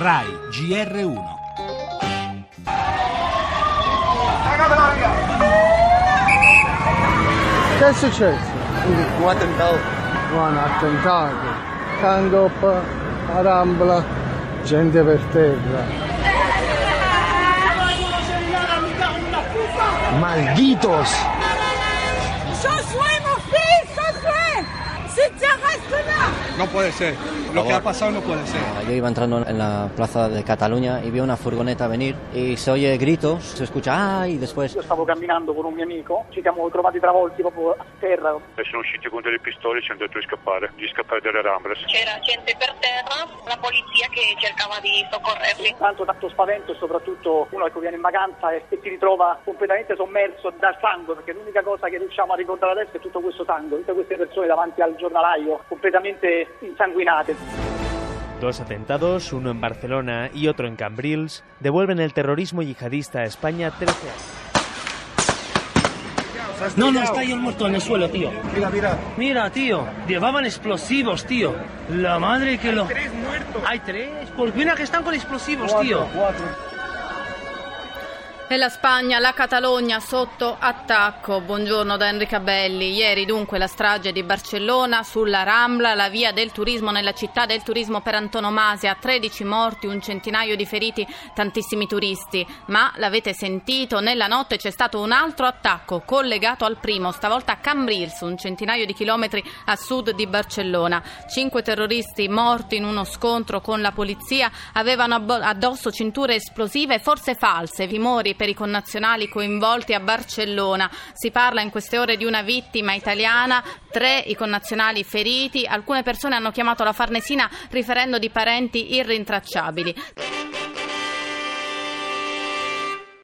RAI GR1 Che è successo? Un attentato. Un attentato. Cangop, Arambla, gente per terra. Malditos. Josué, mon fils, Josué Si tu restes là No puede ser. Lo que ha pasado no puede ser. Yo iba entrando en la plaza de Cataluña y vi una furgoneta venir y se oye gritos, se escucha ¡ay! y después Io stavo camminando con un mio amico, ci siamo trovati travolti proprio a terra. e sono usciti con delle pistole e ci hanno detto di scappare, di scappare dalle Ramblas. C'era gente per terra, la polizia che cercava di soccorrerli. Tanto tanto spavento e soprattutto uno che viene in vacanza e, e si ritrova completamente sommerso dal sangue, perché l'unica cosa che riusciamo a ricordare adesso è tutto questo sangue, tutte queste persone davanti al giornalaio completamente insanguinate. Dos atentados, uno en Barcelona y otro en Cambrils, devuelven el terrorismo yihadista a España 13 años. No, no, está ahí el muerto en el suelo, tío. Mira, mira. Mira, tío, llevaban explosivos, tío. La madre que lo... tres muertos. Hay tres. Pues mira que están con explosivos, tío. E la Spagna, la Catalogna sotto attacco. Buongiorno da Enrica Belli. Ieri dunque la strage di Barcellona sulla Rambla, la via del turismo nella città del turismo per antonomasia, 13 morti, un centinaio di feriti, tantissimi turisti. Ma l'avete sentito, nella notte c'è stato un altro attacco collegato al primo, stavolta a Cambrils, un centinaio di chilometri a sud di Barcellona. Cinque terroristi morti in uno scontro con la polizia avevano addosso cinture esplosive, forse false, timori per i connazionali coinvolti a Barcellona. Si parla in queste ore di una vittima italiana, tre i connazionali feriti, alcune persone hanno chiamato la Farnesina riferendo di parenti irrintracciabili.